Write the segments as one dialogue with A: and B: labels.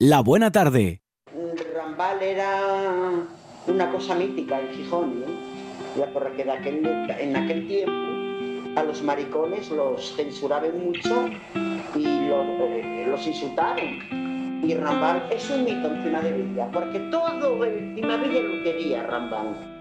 A: La Buena Tarde.
B: Rambal era una cosa mítica en Gijón, ¿no? porque de aquel, en aquel tiempo a los maricones los censuraban mucho y los, eh, insultaron. Y Rambal es un mito encima de Villa, porque todo encima de Villa lo quería Rambal.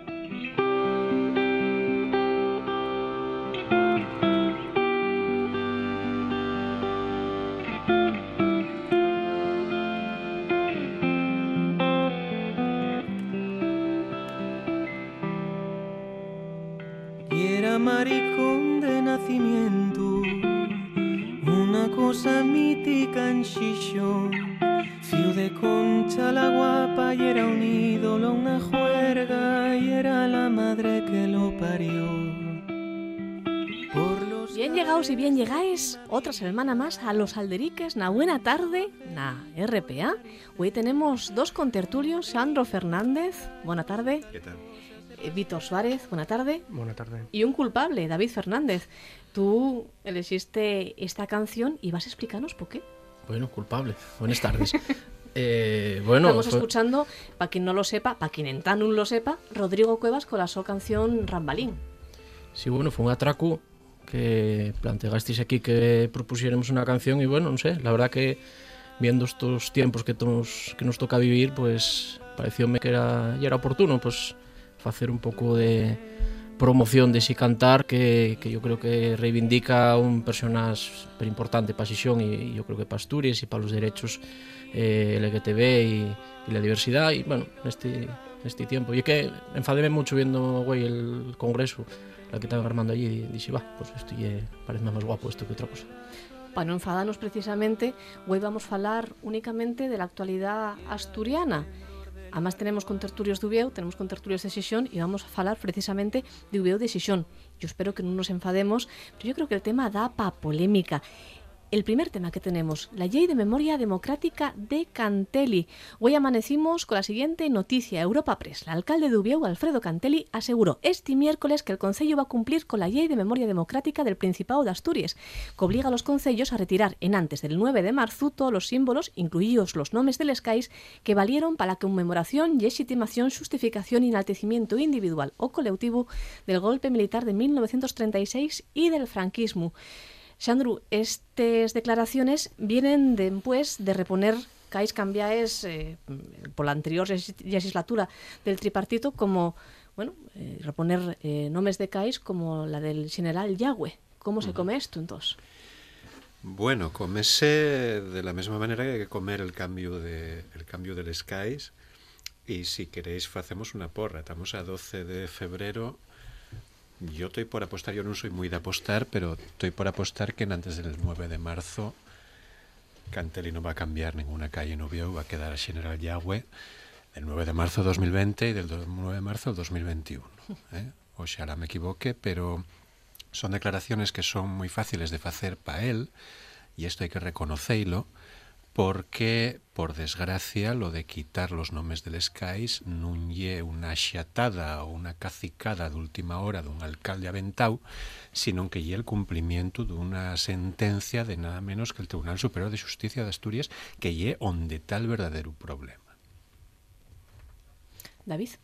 C: Otra semana más a los alderiques, na buena tarde, na RPA. Hoy tenemos dos contertulios, Sandro Fernández, buena tarde.
D: ¿Qué tal?
C: Eh, Víctor Suárez, buena tarde.
E: Buena tarde.
C: Y un culpable, David Fernández. Tú elegiste esta canción y vas a explicarnos por qué.
E: Bueno, culpable. Buenas tardes. eh, bueno,
C: Estamos escuchando, para quien no lo sepa, para quien en Tanun lo sepa, Rodrigo Cuevas con la su canción Rambalín.
E: Sí, bueno, fue un atraco que planteasteis aquí que propusiéramos una canción y bueno, no sé, la verdad que viendo estos tiempos que nos, que nos toca vivir, pues parecióme que era, ya era oportuno pues facer un pouco de promoción de si cantar que, que yo creo que reivindica un personas super importante para Xixón e, y yo creo que para Asturias e para os derechos eh, LGTB e, e la diversidade e bueno, neste este tiempo. es que enfademe mucho viendo güey, el congreso la que estaban armando allí y dije, va, pues esto ya parece más guapo esto que otra cosa.
C: Para non enfadarnos precisamente, hoy vamos a falar únicamente de la actualidad asturiana. Además tenemos con tertulios de Ubieu, tenemos con tertulios de Xixón y vamos a falar precisamente de Ubieu de Xixón. Yo espero que no nos enfademos, pero yo creo que el tema da pa polémica. El primer tema que tenemos, la Ley de Memoria Democrática de Cantelli. Hoy amanecimos con la siguiente noticia. Europa Press. El alcalde de Ubieu, Alfredo Cantelli, aseguró este miércoles que el Concello va a cumplir con la Ley de Memoria Democrática del Principado de Asturias, que obliga a los concellos a retirar en antes del 9 de marzo todos los símbolos, incluidos los nombres del SKIs, que valieron para la conmemoración, legitimación, justificación y enaltecimiento individual o colectivo del golpe militar de 1936 y del franquismo. Xandru, estas declaraciones vienen después de reponer CAIS cambiáis eh, por la anterior legislatura del tripartito como, bueno, eh, reponer eh, nombres de CAIS como la del general Yagüe. ¿Cómo se come esto entonces?
D: Bueno, comese de la misma manera que hay que comer el cambio de el cambio del SKIs y si queréis hacemos una porra. Estamos a 12 de febrero yo estoy por apostar, yo no soy muy de apostar, pero estoy por apostar que antes del 9 de marzo Cantelli no va a cambiar ninguna calle en Ubieu, va a quedar a General Yagüe del 9 de marzo de 2020 y del 9 de marzo del 2021. ¿eh? Oxalá me equivoque, pero son declaraciones que son muy fáciles de hacer para él, y esto hay que reconocerlo, porque, por desgracia, lo de quitar los nombres del SKIs non lle unha xatada ou unha cacicada de última hora dun alcalde aventau, sino que lle el cumplimiento dunha sentencia de nada menos que el Tribunal Superior de Justicia de Asturias que lle onde tal verdadero problema.
C: David?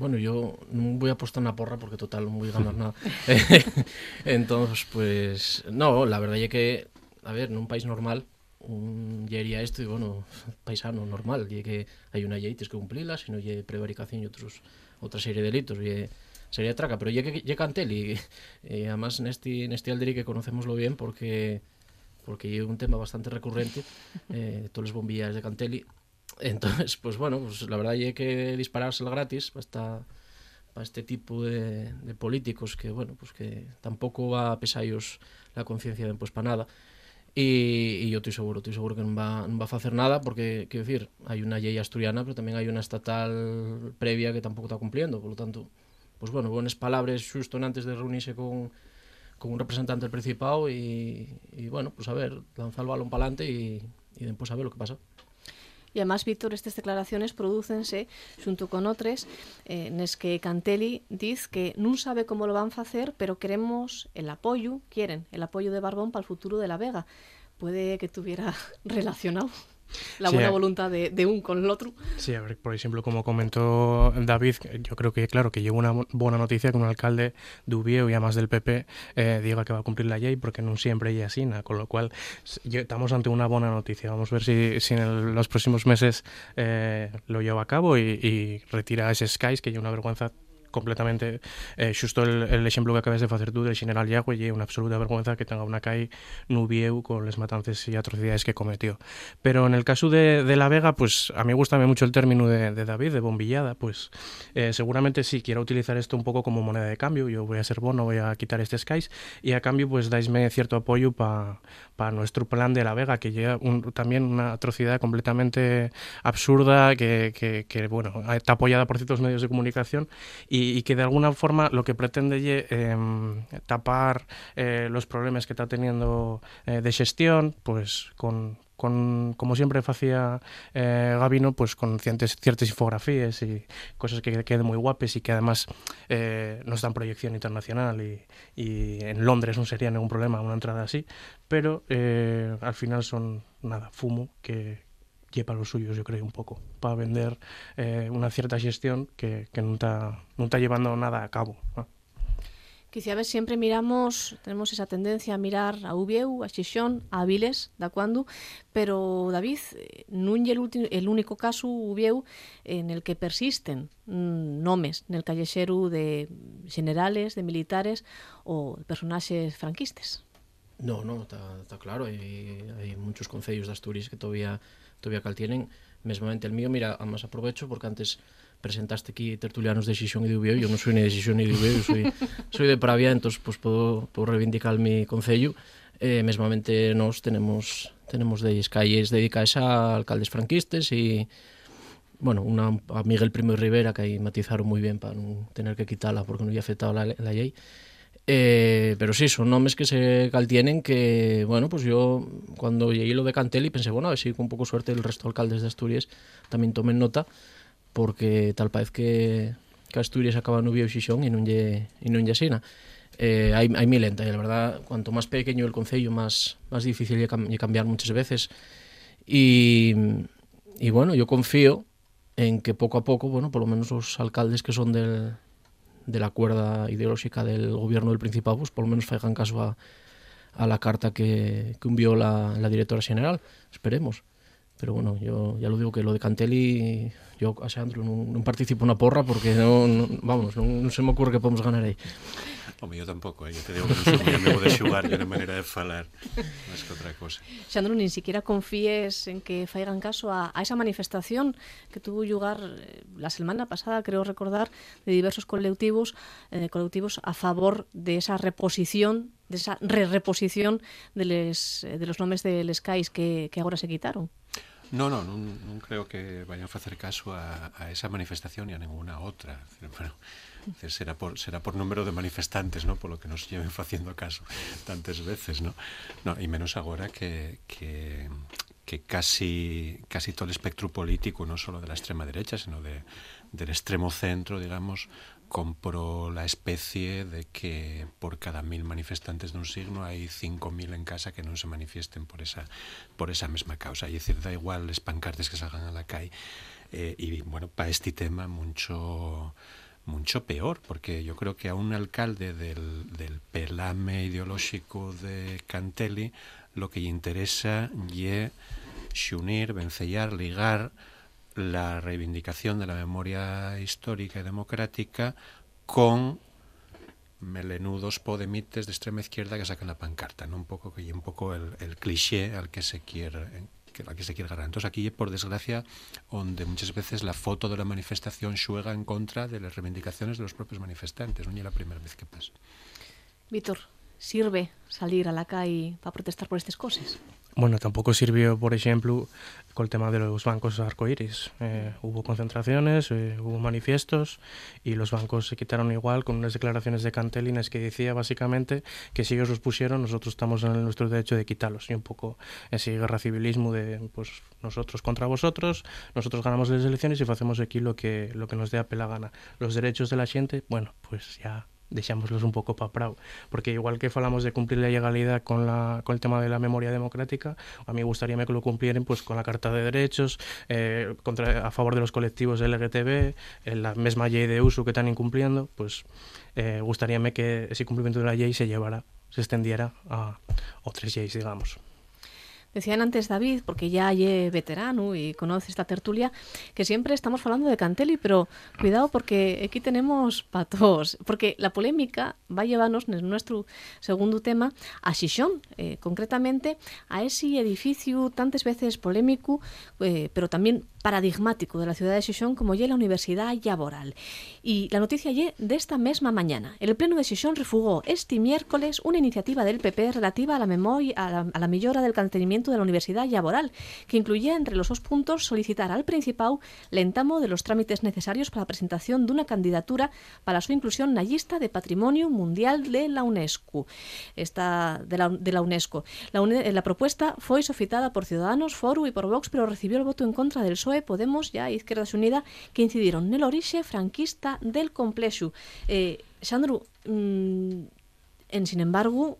E: Bueno, yo no voy a apostar una porra porque total no voy a ganar nada. Entonces, pues, no, la verdad es que, a ver, en un país normal, un llería esto y bueno, paisano normal, y que hay una ley tienes que cumplirla, si no hay prevaricación y otros otra serie de delitos, y sería traca, pero que ya cantel y eh, además en este en este alderi que conocemoslo bien porque porque es un tema bastante recurrente, eh, todos los bombillas de Cantelli. Entonces, pues bueno, pues la verdad hay que dispararse el gratis para para este tipo de, de políticos que bueno, pues que tampoco va a pesar ellos la conciencia de pues para nada. e, e eu estou seguro, estou seguro que non va, non va facer nada porque, quero dicir, hai unha llei asturiana pero tamén hai unha estatal previa que tampouco está cumpliendo, polo tanto pois pues bueno, bones palabras xusto antes de reunirse con, con un representante del Principado e, e bueno, pois pues a ver, lanzar o balón palante e, e depois a ver o que pasa.
C: E además, Víctor, estas declaraciones producense xunto con outras eh, nes que Cantelli diz que non sabe como lo van facer, pero queremos el apoyo, quieren el apoyo de Barbón para el futuro de la Vega. Puede que tuviera relacionado. La buena voluntad de, de, un con el otro.
A: Sí, a ver, por ejemplo, como comentó David, yo creo que, claro, que lleva una buena noticia que un alcalde de Ubieu y además del PP eh, diga que va a cumplir la ley porque no siempre es así, con lo cual estamos ante una buena noticia. Vamos a ver si, si en los próximos meses eh, lo lleva a cabo y, y retira ese Skies, que es una vergüenza completamente eh, xusto el, el exemplo que acabes de facer tú del general Yagüe é unha absoluta vergüenza que tenga una CAI nubieu con les matances y atrocidades que cometió. Pero en el caso de, de La Vega, pues a mí gusta mucho el término de, de David, de bombillada, pues eh, seguramente sí quiero utilizar esto un poco como moneda de cambio, yo voy a ser bono, voy a quitar este Skies y a cambio pues daisme cierto apoyo para pa nuestro plan de La Vega, que llega un, también una atrocidad completamente absurda que, que, que, bueno, está apoyada por ciertos medios de comunicación y y, que de alguna forma lo que pretende eh, tapar eh, los problemas que está teniendo eh, de gestión, pues con, con, como siempre hacía eh, Gavino, pues con ciertas, ciertas infografías y cosas que queden muy guapes y que además eh, nos dan proyección internacional y, y, en Londres no sería ningún problema una entrada así, pero eh, al final son nada, fumo que, lleva los suyos, yo creo, un poco, para vender eh, una cierta gestión que, que no, está, no está llevando nada a cabo. ¿no?
C: Quizá a ver, siempre miramos, tenemos esa tendencia a mirar a Ubieu, a Xixón, a Aviles, da cuando, pero David, non é el, el único caso Ubieu en el que persisten mm, nomes nel callexero de generales, de militares ou de personaxes franquistas.
E: No, no, está, está claro, hai, hai muchos concellos de Asturias que todavía todavía cal tienen, mesmamente el mío, mira, además aprovecho porque antes presentaste aquí tertulianos de Xixón e de yo non soy ni de Xixón ni de soy, soy de Pravia, entonces pues, puedo, puedo reivindicar mi concello. Eh, mesmamente nos tenemos tenemos de calles dedicadas a alcaldes franquistas e bueno, una a Miguel Primo de Rivera que aí matizaron moi bien para non tener que quitarla porque non había afectado la, la ley. Eh, pero sí, son nombres que se caltienen que, bueno, pues yo cuando llegué lo de Cantelli pensé, bueno, a ver si con poco suerte el resto de alcaldes de Asturias también tomen nota, porque tal parece que, que Asturias acaba no viejo xixón e non e non lle asina. Eh, hai, hai mil enta, e la verdad, cuanto máis pequeño el concello, máis, máis difícil cam, lle cambiar muchas veces. Y, y bueno, yo confío en que pouco a pouco, bueno, por lo menos os alcaldes que son del, de la cuerda ideológica del gobierno del Principado, pues por lo menos faigan caso a, la carta que, que envió la, directora general. Esperemos. Pero bueno, yo ya lo digo que lo de Cantelli, yo a Sandro non participo na porra porque non vamos, non, non se me ocurre que podemos ganar aí.
D: Home, yo tampouco, eh? yo te digo que non son moi amigo de xugar e de maneira de falar máis que outra cosa.
C: Xandro, nin siquiera confíes en que faigan caso a, a esa manifestación que tuvo lugar eh, la semana pasada, creo recordar, de diversos colectivos, eh, colectivos a favor de esa reposición de esa re-reposición de, les, de los nomes de les CAIs que, que agora se quitaron.
D: No, no, non, non creo que vayan a facer caso a, a esa manifestación e a ninguna outra. Bueno, será por, será por número de manifestantes, ¿no? Por lo que nos lleven facendo caso tantas veces, ¿no? no e menos agora que, que, que casi, casi todo el espectro político, no solo de la extrema derecha, sino de, del extremo centro, digamos, compro la especie de que por cada mil manifestantes dun signo hai cinco mil en casa que non se manifiesten por esa, por esa mesma causa. E decir, da igual les pancartes que salgan a la calle. Eh, y bueno, para este tema mucho mucho peor, porque yo creo que a un alcalde del, del pelame ideolóxico de Cantelli lo que lle interesa lle xunir, vencellar, ligar la reivindicación de la memoria histórica y democrática con melenudos podemites de extrema izquierda que sacan la pancarta, ¿no? un poco que un poco el cliché al que se quiere que se quiere agarrar. Entonces aquí, por desgracia, donde muchas veces la foto de la manifestación juega en contra de las reivindicaciones de los propios manifestantes, no es la primera vez que pasa.
C: Víctor, ¿sirve salir a la calle para protestar por estas cosas?
A: Bueno, tampoco sirvió, por ejemplo, con el tema de los bancos arcoíris. Eh, hubo concentraciones, eh, hubo manifiestos y los bancos se quitaron igual con unas declaraciones de Cantelines que decía básicamente que si ellos los pusieron, nosotros estamos en nuestro derecho de quitarlos. Y un poco ese guerra civilismo de pues nosotros contra vosotros, nosotros ganamos las elecciones y hacemos aquí lo que, lo que nos dé a pela gana. Los derechos de la gente, bueno, pues ya deixámoslos un pouco pa prau, porque igual que falamos de cumplir la legalidad con, la, con el tema de la memoria democrática, a mí gustaría que lo cumplieran pues, con la Carta de Derechos, eh, a favor de los colectivos LGTB, en la mesma ley de uso que están incumpliendo, pues eh, gustaríame que ese cumplimiento de la ley se llevara, se extendiera a otras leyes, digamos.
C: Decían antes David, porque ya es veterano y conoce esta tertulia, que siempre estamos hablando de Cantelli, pero cuidado porque aquí tenemos patos, porque la polémica va a llevarnos en nuestro segundo tema a Xixón, eh, concretamente a ese edificio tantas veces polémico, eh, pero también paradigmático de la ciudad de Xixón como ya la Universidad Laboral. Y la noticia ya de esta misma mañana. El Pleno de Xixón refugó este miércoles una iniciativa del PP relativa a la memoria a la, a del mantenimiento de la Universidad Laboral, que incluía entre los dos puntos solicitar al Principau l'entamo de los trámites necesarios para la presentación de una candidatura para su inclusión en de Patrimonio Mundial de la UNESCO. Esta de la, de la UNESCO. La, propuesta fue sofitada por Ciudadanos, Foru y por Vox, pero recibió el voto en contra del PSOE, Podemos ya Izquierda Unida que incidieron el origen franquista del complexo. Eh, en sin embargo,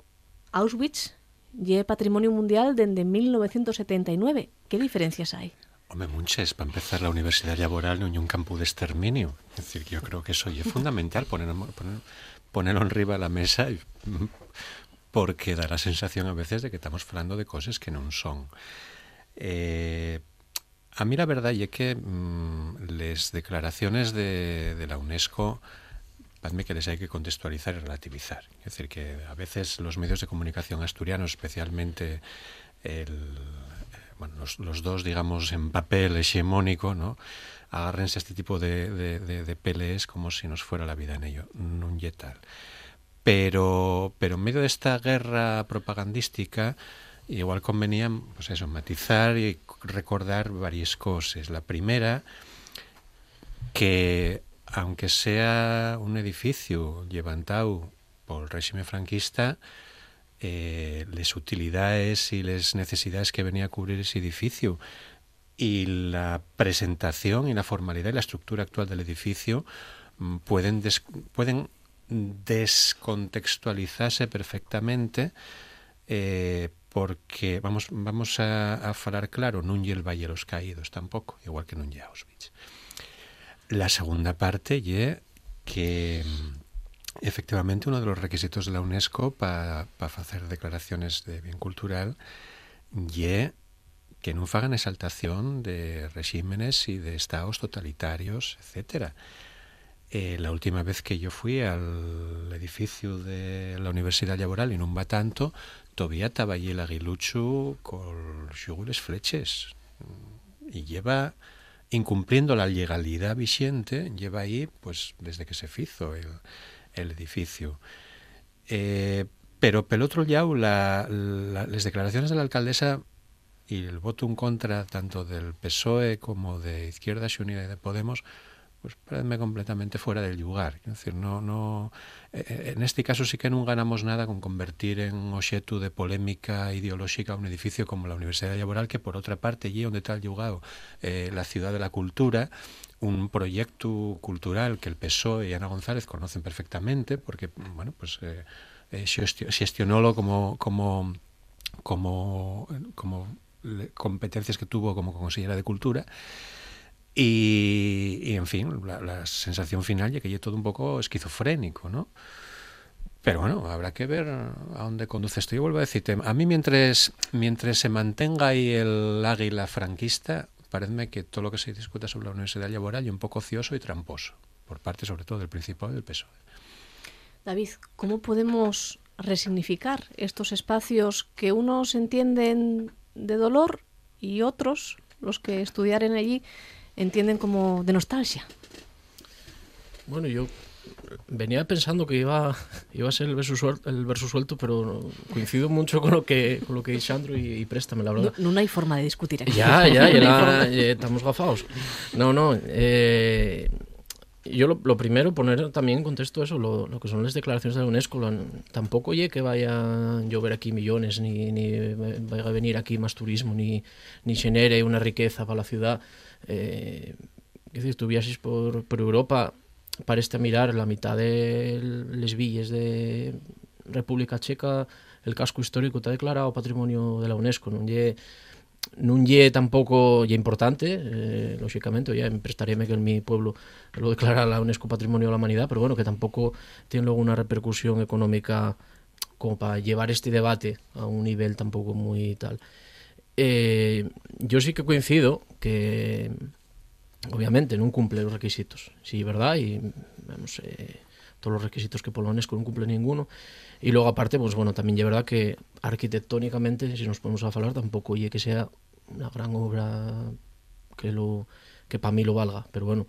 C: Auschwitz y patrimonio mundial desde 1979. ¿Qué diferencias hay?
D: Hombre, muchas. Para empezar, la Universidad Laboral no es un campo de exterminio. Es decir, yo creo que eso es fundamental, poner, poner, ponerlo arriba de la mesa, porque da la sensación a veces de que estamos hablando de cosas que no son. Eh, a mí la verdad es que mmm, las declaraciones de, la UNESCO que les hay que contextualizar y relativizar. Es decir, que a veces los medios de comunicación asturianos, especialmente los, dos, digamos, en papel hegemónico, ¿no? agárrense a este tipo de, de, como si nos fuera la vida en ello. No es tal. Pero, pero en medio de esta guerra propagandística, igual convenía pues eso, matizar y recordar varias cosas. La primera, que aunque sea un edificio levantado por el régimen franquista, eh, las utilidades y las necesidades que venía a cubrir ese edificio y la presentación y la formalidad y la estructura actual del edificio mm, pueden, pueden descontextualizarse perfectamente eh, porque vamos vamos a, a falar claro, non lle el Valle los Caídos tampouco, igual que non lle Auschwitz. La segunda parte lle que efectivamente uno de los requisitos de la UNESCO para pa facer declaraciones de bien cultural lle que non fagan exaltación de regímenes y de estados totalitarios, etcétera. Eh, la última vez que yo fui al edificio de la Universidad Laboral y non va tanto, estaba allí el aguilucho con yugules fleches y lleva incumpliendo la legalidad vigente lleva ahí pues desde que se hizo el, edificio eh, pero pel otro lado la, la, las declaraciones de la alcaldesa y el voto en contra tanto del PSOE como de Izquierda Unida y de Podemos pues parece completamente fuera del lugar. Es decir, no, en este caso sí que no ganamos nada con convertir en objeto de polémica ideológica un edificio como la Universidad Laboral, que por otra parte, allí donde está el llegado eh, la Ciudad de la Cultura, un proyecto cultural que el PSOE y Ana González conocen perfectamente, porque, bueno, pues eh, eh, como, como, como, como competencias que tuvo como consejera de Cultura, y, y, en fin, la, la, sensación final ya que ya todo un poco esquizofrénico, ¿no? Pero bueno, habrá que ver a dónde conduce esto. Yo vuelvo a decirte, a mí mientras, mientras se mantenga ahí el águila franquista, parece que todo lo que se discuta sobre la universidad laboral es un poco ocioso y tramposo, por parte sobre todo del Principado y del PSOE.
C: David, ¿cómo podemos resignificar estos espacios que unos entienden de dolor y otros, los que estudiaren allí, entienden como de nostalgia.
E: Bueno, yo venía pensando que iba, iba a ser el verso, suelto, el verso suelto, pero coincido mucho con lo que con lo que dice Sandro y, y préstame, la verdad.
C: No, no, hay forma de discutir aquí.
E: Ya, ya, ya, la, ya estamos gafados. No, no. Eh, yo lo, lo, primero, poner también en contexto eso, lo, lo, que son las declaraciones de la UNESCO. Lo, tampoco oye que vaya a llover aquí millones, ni, ni vaya a venir aquí más turismo, ni, ni genere una riqueza para la ciudad. Eh, es decir, tú por, por Europa parece mirar la mitad de les villas de República Checa el casco histórico está declarado patrimonio de la UNESCO. Non lle non lle importante eh, ya me prestaríame que en mi pueblo lo declara la UNESCO Patrimonio de la Humanidad pero bueno, que tampouco tiene luego una repercusión económica como para llevar este debate a un nivel tampouco moi tal. eh, yo sí que coincido que obviamente non cumple os requisitos sí, verdad, vamos, eh, todos os requisitos que polo UNESCO non cumple ninguno E logo aparte, pues, bueno, tamén é verdad que arquitectónicamente, si nos ponemos a falar, tampouco lle que sea unha gran obra que lo que para mí lo valga, pero bueno.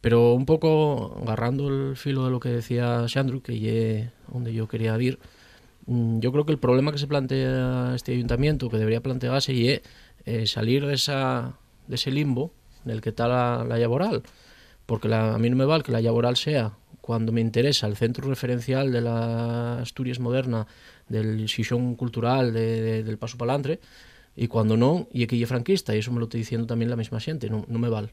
E: Pero un pouco agarrando el filo de lo que decía Xandru, que lle onde yo quería ir, yo creo que el problema que se plantea este ayuntamiento, que debería plantearse, é eh, salir de, esa, de ese limbo en el que está la, la laboral. Porque la, a mí no me vale que la laboral sea cuando me interesa el centro referencial de la Asturias moderna, del xixón cultural de, de, del Paso Palantre, e cuando non, e que lle franquista, e iso me lo estoy diciendo tamén la mesma xente, non, non me val.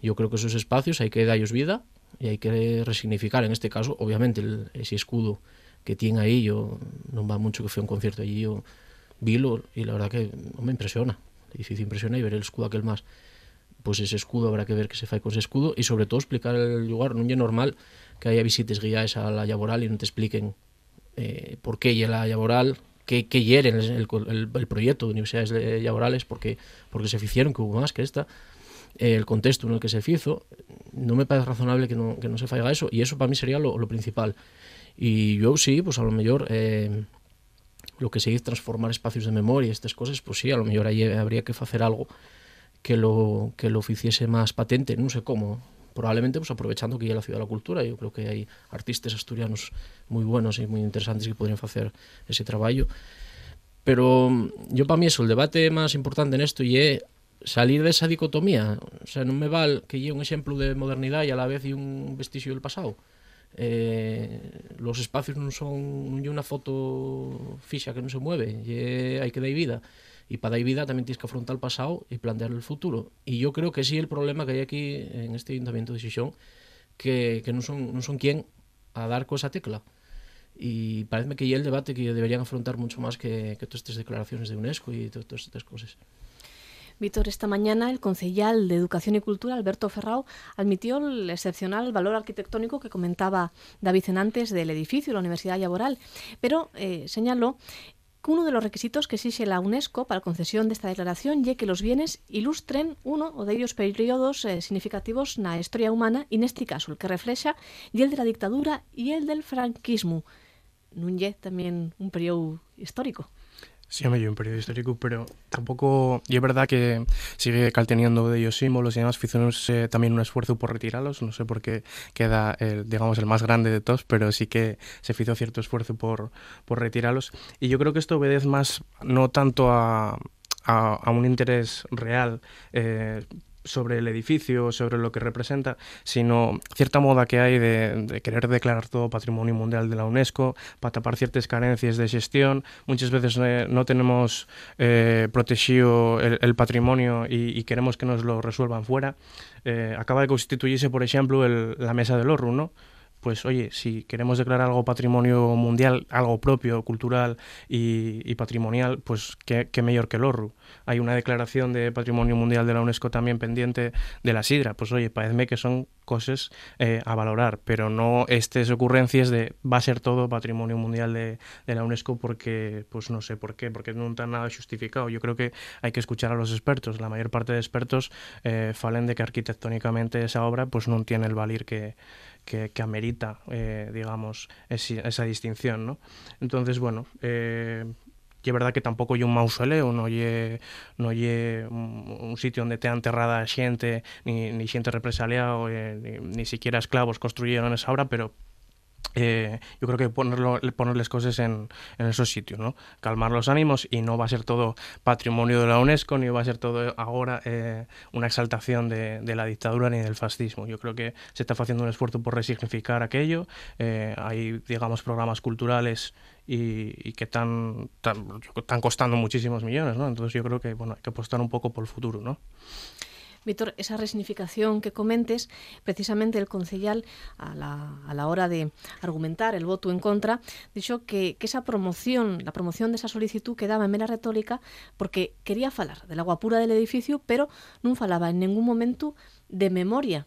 E: Yo creo que esos espacios hai que darlos vida e hai que resignificar, en este caso, obviamente, el, ese escudo que tiene aí, yo non va mucho que fue un concierto allí, yo vilo, e la verdad que non me impresiona, edificio impresiona e ver el escudo aquel máis pois ese escudo habrá que ver que se fai con ese escudo e sobre todo explicar el lugar, non é normal que haya visites guiadas a la laboral e non te expliquen eh, por qué lle la laboral, que, que hieren el, el, el proyecto de universidades laborales, porque, porque se hicieron, que hubo más que esta, eh, el contexto en el que se hizo, no me parece razonable que no, que no se faiga eso, y eso para mí sería lo, lo principal. E eu sí, pois pues, a lo mellor eh, lo que se diz transformar espacios de memoria, estas cosas, pois pues, sí, a lo mellor aí habría que facer algo que lo que lo ficiese máis patente, non sei como, probablemente pues, aprovechando que é a Ciudad da Cultura, eu creo que hai artistas asturianos moi buenos e moi interesantes que podrían facer ese traballo. Pero mm, yo para mí eso, el debate máis importante en esto y é salir de esa dicotomía. O sea, non me val que lle un exemplo de modernidade e a la vez e un vestigio del pasado. Eh, los espacios non son non unha foto fixa que non se mueve, lle hai que dar vida. Y para dar vida también tienes que afrontar el pasado y plantear el futuro. Y yo creo que sí el problema que hay aquí en este ayuntamiento de Xixón, que, que no son, no son quien a dar con esa tecla. Y parece que hay el debate que deberían afrontar mucho más que, que todas estas declaraciones de UNESCO y todas estas cosas.
C: Víctor, esta mañana el concejal de Educación y Cultura, Alberto Ferrao, admitió el excepcional valor arquitectónico que comentaba David antes del edificio la Universidad Laboral, pero eh, señaló uno de los requisitos que exige la UNESCO para la concesión de esta declaración es que los bienes ilustren uno o de ellos periodos eh, significativos en la historia humana en este caso el que refleja el de la dictadura y el del franquismo. Non también un periodo histórico.
A: Sí, me un periodo histórico, pero tampoco... Y es verdad que sigue calteniendo de ellos símbolos y demás, hicimos eh, también un esfuerzo por retirarlos, no sé por qué queda, el, digamos, el más grande de todos, pero sí que se hizo cierto esfuerzo por, por retirarlos. Y yo creo que esto obedece más, no tanto a, a, a un interés real eh, sobre el edificio, sobre lo que representa, sino cierta moda que hay de, querer declarar todo patrimonio mundial de la UNESCO para tapar ciertas carencias de gestión. Muchas veces eh, no tenemos eh, protegido el, patrimonio y, queremos que nos lo resuelvan fuera. Eh, acaba de constituirse, por ejemplo, el, la Mesa del Horro, ¿no? Pues oye, si queremos declarar algo patrimonio mundial, algo propio, cultural y, y patrimonial, pues qué, qué, mejor que el ORRU. Hay una declaración de patrimonio mundial de la UNESCO también pendiente de la sidra. Pues oye, parece que son cosas eh, a valorar, pero no estas ocurrencias de va a ser todo patrimonio mundial de, de, la UNESCO porque, pues no sé por qué, porque no está nada justificado. Yo creo que hay que escuchar a los expertos. La mayor parte de expertos eh, falen de que arquitectónicamente esa obra pues no tiene el valir que que, amerita, eh, digamos, esa distinción, ¿no? Entonces, bueno, eh, y es verdad que tampouco lle un mausoleo, non lle, non lle un, un sitio onde te enterrada xente, ni, ni xente represaliado, eh, ni, ni siquiera esclavos construyeron esa obra, pero eh, yo creo que ponerlo, ponerles cosas en, esos sitios, ¿no? calmar los ánimos y no va a ser todo patrimonio de la UNESCO, ni va a ser todo ahora eh, una exaltación de, la dictadura ni del fascismo. Yo creo que se está haciendo un esfuerzo por resignificar aquello. Eh, hay, digamos, programas culturales y, que están, costando muchísimos millones. Entonces yo creo que bueno, hay que apostar un poco por el futuro, ¿no?
C: Víctor, esa resignificación que comentes, precisamente el concejal a la, hora de argumentar el voto en contra, dijo que, esa promoción, la promoción de esa solicitud quedaba en mera retórica porque quería falar del agua pura del edificio, pero no falaba en ningún momento de memoria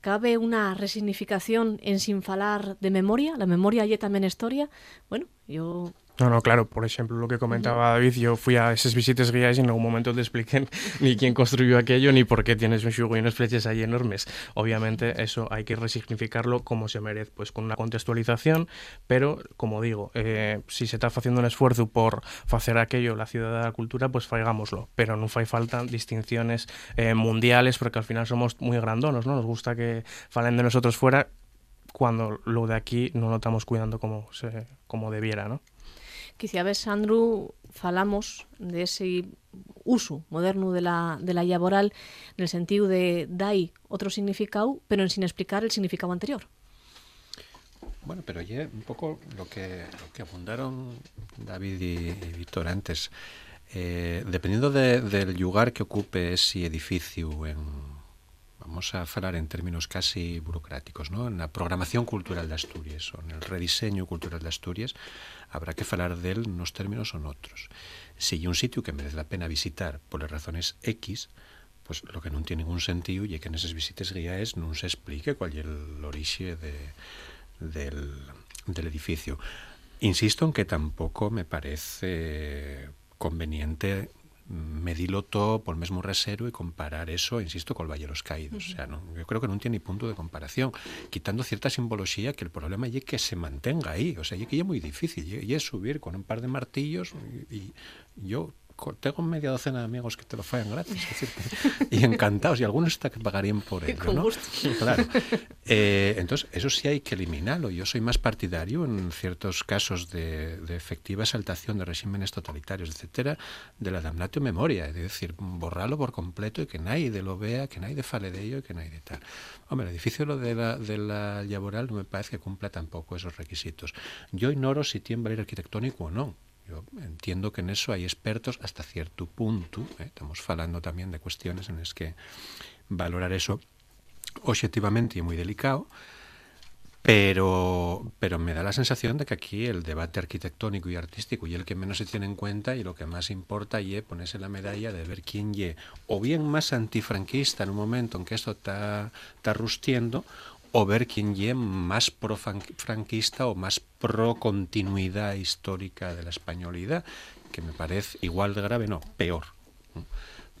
C: cabe una resignificación en sin falar de memoria? La memoria y también historia? Bueno, yo
A: no, no, claro, por ejemplo, lo que comentaba David, yo fui a esas visitas guías y en algún momento te expliquen ni quién construyó aquello ni por qué tienes un chugo y unas flechas ahí enormes. Obviamente eso hay que resignificarlo como se merece, pues con una contextualización, pero como digo, eh, si se está haciendo un esfuerzo por hacer aquello la ciudad de la cultura, pues faigámoslo, pero no hay falta distinciones eh, mundiales porque al final somos muy grandonos, ¿no? Nos gusta que falen de nosotros fuera cuando lo de aquí no lo estamos cuidando como, se, como debiera, ¿no?
C: Quizá ves, Sandro, falamos de ese uso moderno de la, de la laboral en el sentido de dai otro significado, pero sin explicar el significado anterior.
D: Bueno, pero ya un poco lo que, lo que abundaron David y, y Víctor antes. Eh, dependiendo de, del lugar que ocupe ese edificio en, vamos a falar en términos casi burocráticos, ¿no? En la programación cultural de Asturias o en el rediseño cultural de Asturias, habrá que falar del nos términos o otros. Si hay un sitio que merece la pena visitar por las razones X, pues lo que non tiene ningún sentido y que en esas visitas guías non se explique cuál es el origen de, del, del edificio. Insisto en que tampoco me parece conveniente medilo todo por mesmo resero y comparar eso, insisto, con el Valle de los Caídos. Uh -huh. O sea, no, yo creo que no tiene ni punto de comparación, quitando cierta simbología que el problema es que se mantenga ahí, o sea, y que es muy difícil, y es subir con un par de martillos y yo tengo media docena de amigos que te lo fallan gratis, es decir, y encantados, y algunos hasta que pagarían por ello, ¿no? Claro. Eh, entonces, eso sí hay que eliminarlo. Yo soy más partidario en ciertos casos de, de efectiva exaltación de regímenes totalitarios, etcétera, de la damnatio memoria, es decir, borrarlo por completo y que nadie lo vea, que nadie fale de ello y que nadie tal. Hombre, el edificio lo de la, de la laboral no me parece que cumpla tampoco esos requisitos. Yo ignoro si tiene valor arquitectónico o no. Yo entiendo que en eso hay expertos hasta cierto punto. ¿eh? Estamos hablando también de cuestiones en las que valorar eso objetivamente y muy delicado, pero, pero me da la sensación de que aquí el debate arquitectónico y artístico y el que menos se tiene en cuenta y lo que más importa y ponerse la medalla de ver quién ye o bien más antifranquista en un momento en que esto está, está rustiendo o ver quién ye más pro-franquista o más pro-continuidad histórica de la españolidad, que me parece igual de grave, no, peor.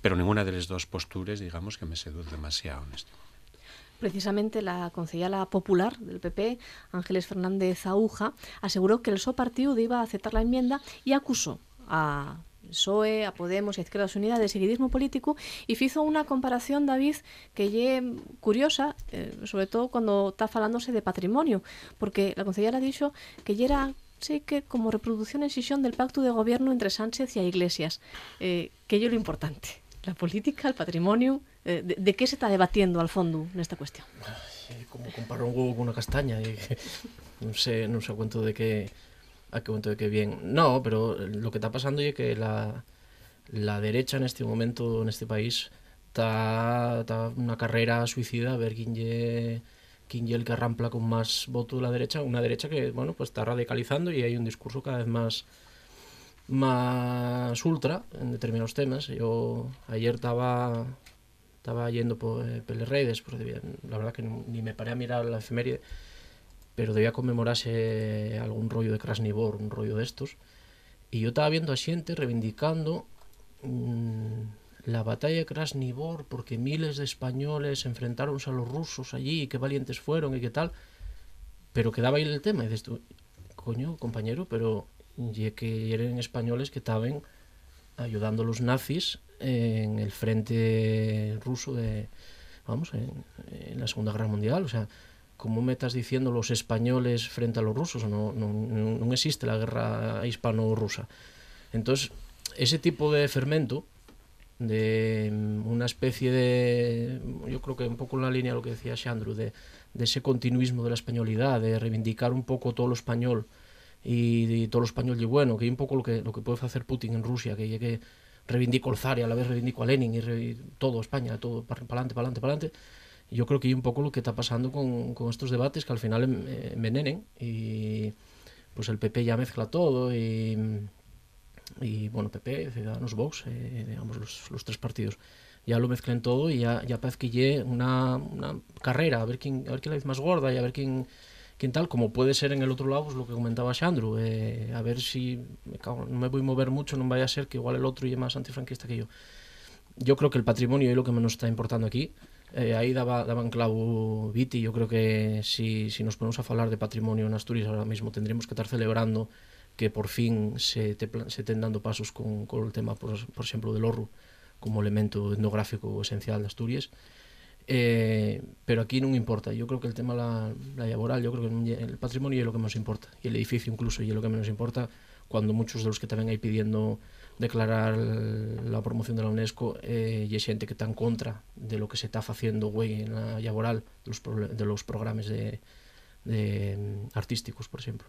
D: Pero ninguna de las dos posturas, digamos, que me seduce demasiado en este.
C: Precisamente la concejala popular del PP, Ángeles Fernández Aúja, aseguró que el SO partido iba a aceptar la enmienda y acusó a PSOE, a Podemos y a Izquierda Unida de seguidismo político y hizo una comparación, David, que lle curiosa, eh, sobre todo cuando está falándose de patrimonio, porque la concejala ha dicho que lle era sí que como reproducción en sesión del pacto de gobierno entre Sánchez a Iglesias, eh, que lo importante, la política, el patrimonio, eh, de, de, qué se está debatiendo al fondo en esta cuestión?
E: Como comparar un huevo con una castaña, y, no sé, no sé cuánto de qué a qué momento de qué bien. No, pero lo que está pasando es que la, la derecha en este momento, en este país, está, una carrera suicida a ver quién quién el que arrampla con más voto de la derecha, una derecha que, bueno, pues está radicalizando y hay un discurso cada vez más más ultra en determinados temas. Yo ayer estaba estaba yendo por, eh, por redes, pues, la verdad que ni me paré a mirar la efeméride, pero debía conmemorarse algún rollo de Krasnivor, un rollo de estos. Y yo estaba viendo a xente reivindicando mmm, la batalla de Krasnivor porque miles de españoles enfrentaronse a los rusos allí y qué valientes fueron y qué tal. Pero quedaba ahí el tema. Y dices tú, coño, compañero, pero y que eran españoles que estaban ayudando a los nazis en el frente ruso de, vamos, en la Segunda Guerra Mundial. O sea, como me estás diciendo, los españoles frente a los rusos, no, no, no existe la guerra hispano-rusa. Entonces, ese tipo de fermento, de mm, una especie de, yo creo que un poco en la línea de lo que decía Xandro, de, de ese continuismo de la españolidad, de reivindicar un poco todo lo español, y, y todo lo español y bueno, que es un poco lo que, lo que puede hacer Putin en Rusia, que llegue, reivindico el zar y a la vez reivindico a Lenin y, re, todo España, todo para adelante, para adelante, para adelante, Yo creo que hay un poco lo que está pasando con, con estos debates que al final em, envenenen y pues el PP ya mezcla todo y, y bueno, PP, Ciudadanos, Vox, eh, digamos los, los, tres partidos ya lo mezclan todo y ya, ya parece que una, una carrera a ver quién a ver quién la vez más gorda y a ver quién quién tal, como puede ser en el otro lado, pues lo que comentaba Xandru, eh, a ver si me cago, no me voy a mover mucho, no vaya a ser que igual el otro y más antifranquista que yo. Yo creo que el patrimonio es lo que menos está importando aquí. Eh, aí daba, daban clavo Viti, eu creo que si, si nos ponemos a falar de patrimonio en Asturias ahora mismo tendremos que estar celebrando que por fin se, te, se ten dando pasos con, con o tema, por, por exemplo, del horro como elemento etnográfico esencial de Asturias. Eh, pero aquí non importa, yo creo que el tema la, la laboral, yo creo que el patrimonio é lo que menos importa, e el edificio incluso é lo que menos importa, cuando muchos de los que tamén hai pidiendo declarar la promoción de la UNESCO eh, y hay gente que está en contra de lo que se está haciendo en la laboral de los, de los programas de, de artísticos, por ejemplo.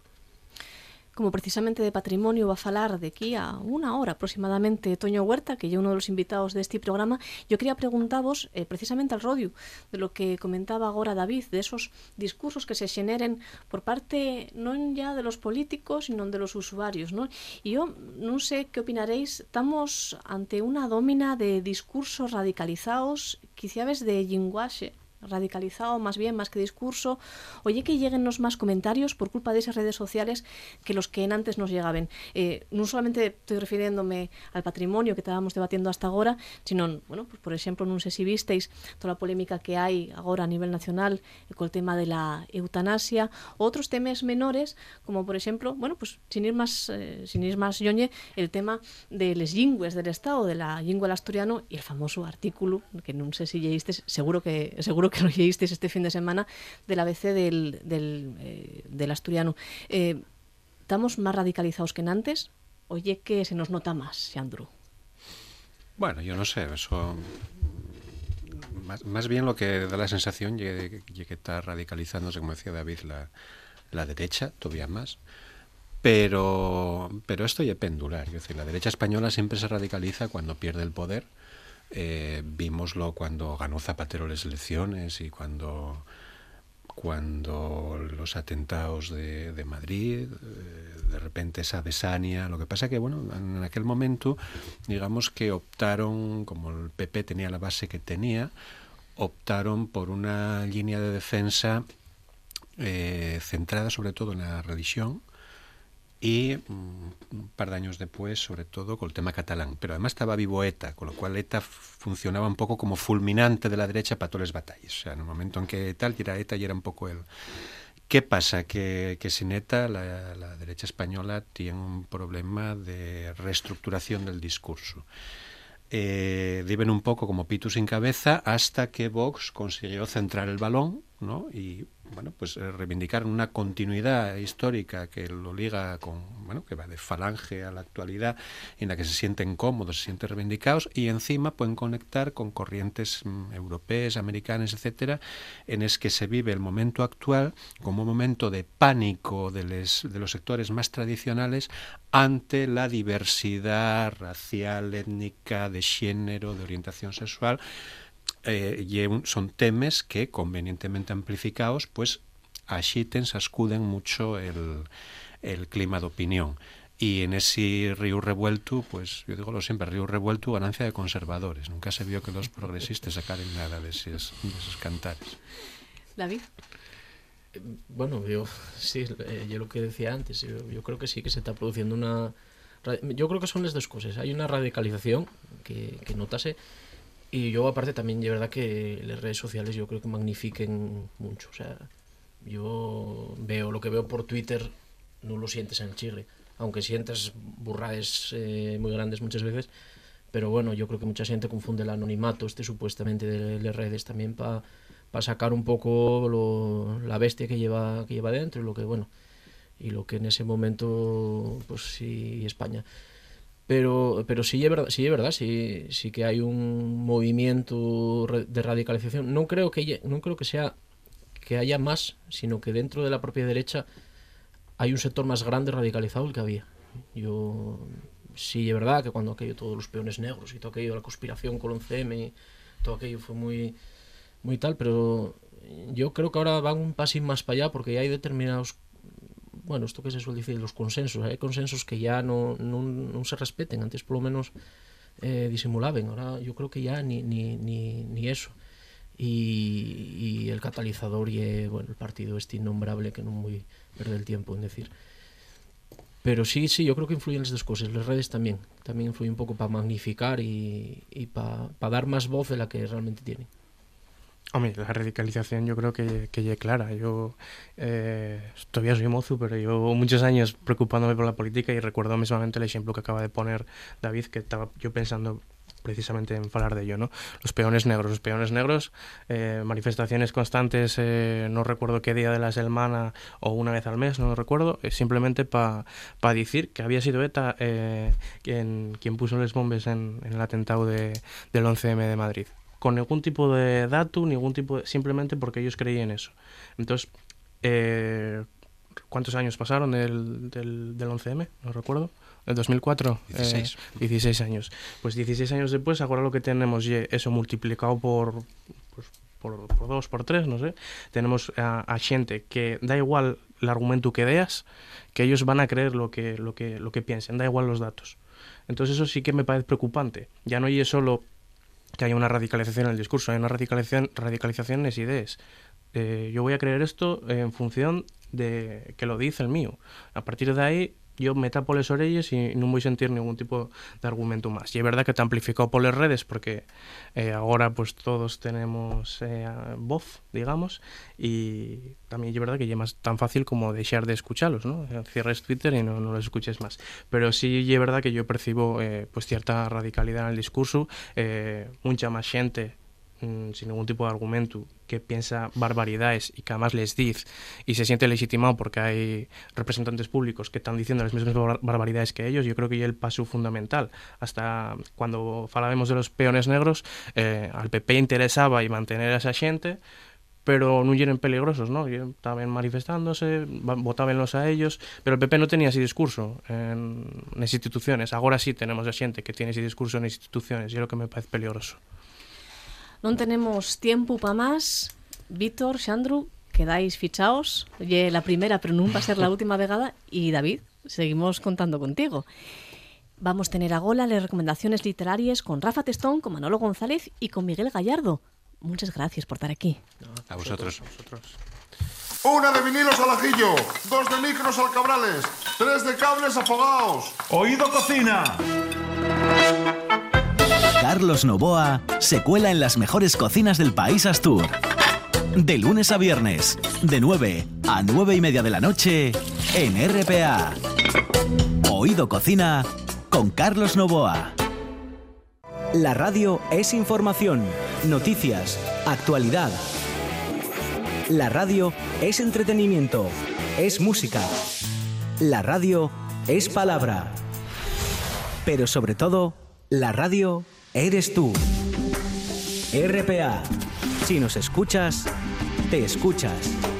C: Como precisamente de patrimonio va a falar de aquí a una hora aproximadamente Toño Huerta, que es uno de los invitados de este programa, yo quería preguntaros eh, precisamente al Rodio de lo que comentaba ahora David, de esos discursos que se generen por parte no ya de los políticos, sino de los usuarios, ¿no? Y yo no sé qué opinaréis, estamos ante una domina de discursos radicalizados, quizás de lenguaje radicalizado más bien, más que discurso. Oye, que lleguennos más comentarios por culpa de esas redes sociales que los que en antes nos llegaban. Eh, non solamente estoy refiriéndome al patrimonio que estábamos debatiendo hasta agora, sino, bueno, pues, por exemplo, non sei se visteis toda a polémica que hai agora a nivel nacional eh, col tema de la eutanasia, outros temas menores, como por exemplo, bueno, pues sin ir más, eh, sin ir más yoñe, el tema de les lingües del Estado, de la lingua del asturiano y el famoso artículo, que non sei se lleistes, seguro que seguro que lo leísteis este fin de semana del ABC del, del, eh, del asturiano. Eh, ¿Estamos más radicalizados que antes? Oye, que se nos nota más, Xandru.
D: Bueno, yo no sé, eso más, más bien lo que da la sensación de que está radicalizándose, como decía David, la, la derecha, todavía más. Pero, pero esto ya pendular. Es decir, la derecha española siempre se radicaliza cuando pierde el poder eh, vimoslo cuando ganó Zapatero las elecciones y cuando, cuando los atentados de, de Madrid, eh, de repente esa besania. Lo que pasa que, bueno, en aquel momento, digamos que optaron, como el PP tenía la base que tenía, optaron por una línea de defensa eh, centrada sobre todo en la religión, y mm, un par de años después, sobre todo, con el tema catalán. Pero además estaba vivo ETA, con lo cual ETA funcionaba un poco como fulminante de la derecha para todas las batallas. O sea, en el momento en que tal, era ETA y era un poco el... ¿Qué pasa? Que, que sin ETA la, la derecha española tiene un problema de reestructuración del discurso. Eh, viven un poco como pitu sin cabeza hasta que Vox consiguió centrar el balón y bueno, pues eh, reivindicar una continuidad histórica que lo liga con, bueno, que va de falange a la actualidad, en la que se sienten cómodos, se sienten reivindicados y encima pueden conectar con corrientes mm, europeas, americanas, etcétera, en es que se vive el momento actual como un momento de pánico de, les, de los sectores más tradicionales ante la diversidad racial, étnica, de género, de orientación sexual, eh, son temas que convenientemente amplificados pues axiten, se escuden mucho el, el clima de opinión y en ese río revuelto, pues yo digo lo siempre, río revuelto, ganancia de conservadores. Nunca se vio que los progresistas sacaran nada de esos, de esos cantares.
C: David.
E: Bueno, yo sí, eh, yo lo que decía antes, yo, yo creo que sí que se está produciendo una... Yo creo que son las dos cosas. Hay una radicalización que, que notase y yo aparte también de verdad que las redes sociales yo creo que magnifiquen mucho. O sea, yo veo lo que veo por Twitter, no lo sientes en el chirre, aunque sientes burrades eh, muy grandes muchas veces. Pero bueno, yo creo que mucha gente confunde el anonimato este supuestamente de las redes también para pa sacar un poco lo, la bestia que lleva que lleva dentro y lo que bueno y lo que en ese momento pues sí España pero, pero sí es verdad, sí, es verdad sí, sí que hay un movimiento de radicalización. No creo que, no creo que sea que haya más, sino que dentro de la propia derecha hay un sector más grande radicalizado el que había. Yo sí es verdad que cuando aquello todos los peones negros y todo aquello la conspiración con el 11M y todo aquello fue muy muy tal pero yo creo que ahora van un pasín más para allá porque ya hay determinados bueno, esto que se suele decir, los consensos, hay consensos que ya no, no, no se respeten, antes por lo menos eh, disimulaban, ahora yo creo que ya ni, ni, ni, ni eso. Y, y, el catalizador y bueno, el partido este innombrable que no a perder el tiempo en decir. Pero sí, sí, yo creo que influyen las dos cosas. Las redes también. También influyen un poco para magnificar y, y para pa dar más voz de la que realmente tienen.
A: Hombre, la radicalización yo creo que, que ya clara. Yo eh, todavía soy mozo, pero llevo muchos años preocupándome por la política y recuerdo mismamente el ejemplo que acaba de poner David, que estaba yo pensando precisamente en hablar de ello, ¿no? Los peones negros, los peones negros, eh, manifestaciones constantes, eh, no recuerdo qué día de la semana o una vez al mes, no lo recuerdo, eh, simplemente para pa decir que había sido ETA eh, quien, quien puso los bombes en, en el atentado de, del 11M de Madrid con ningún tipo de dato, ningún tipo de, simplemente porque ellos creían eso. Entonces, eh, ¿cuántos años pasaron del, del, del 11M? No recuerdo. ¿El 2004?
D: 16.
A: Eh, 16 años. Pues 16 años después, ahora lo que tenemos es eso multiplicado por, pues, por, por dos, por tres, no sé. Tenemos a, a gente que da igual el argumento que deas, que ellos van a creer lo que, lo que, lo que piensen, da igual los datos. Entonces eso sí que me parece preocupante. Ya no es solo que haya una radicalización en el discurso, hay una radicalización, radicalización en las ideas. Eh, yo voy a creer esto en función de que lo dice el mío. A partir de ahí yo me tapo las orejas y no voy a sentir ningún tipo de argumento más. Y es verdad que te amplificado por las redes porque eh, ahora pues todos tenemos eh, voz, digamos, y también es verdad que ya más tan fácil como dejar de escucharlos, ¿no? Cierres Twitter y no, no los escuches más. Pero sí es verdad que yo percibo eh, pues cierta radicalidad en el discurso, eh, mucha más gente sin ningún tipo de argumento que piensa barbaridades y que además les dice y se siente legitimado porque hay representantes públicos que están diciendo las mismas bar barbaridades que ellos, yo creo que ya el paso fundamental. Hasta cuando falábamos de los peones negros, eh, al PP interesaba y mantener a esa gente, pero no eran peligrosos, ¿no? Estaban manifestándose, votábenlos a ellos, pero el PP no tenía ese discurso en, en las instituciones. Ahora sí tenemos a gente que tiene ese discurso en las instituciones y es lo que me parece peligroso.
C: Non tenemos tiempo para más. Víctor, Xandru, quedáis fichaos. Oye, la primera, pero no va a ser la última vegada. Y David, seguimos contando contigo. Vamos a tener a gola las recomendaciones literarias con Rafa Testón, con Manolo González y con Miguel Gallardo. Muchas gracias por estar aquí.
D: No, a vosotros.
A: A vosotros.
F: Una de vinilos al ajillo, dos de micros al cabrales, tres de cables afogados.
G: Oído cocina.
H: Carlos Novoa se cuela en las mejores cocinas del país Astur. De lunes a viernes, de 9 a 9 y media de la noche, en RPA. Oído Cocina con Carlos Novoa.
I: La radio es información, noticias, actualidad. La radio es entretenimiento, es música. La radio es palabra. Pero sobre todo, la radio eres tú. RPA. Si nos escuchas, te escuchas.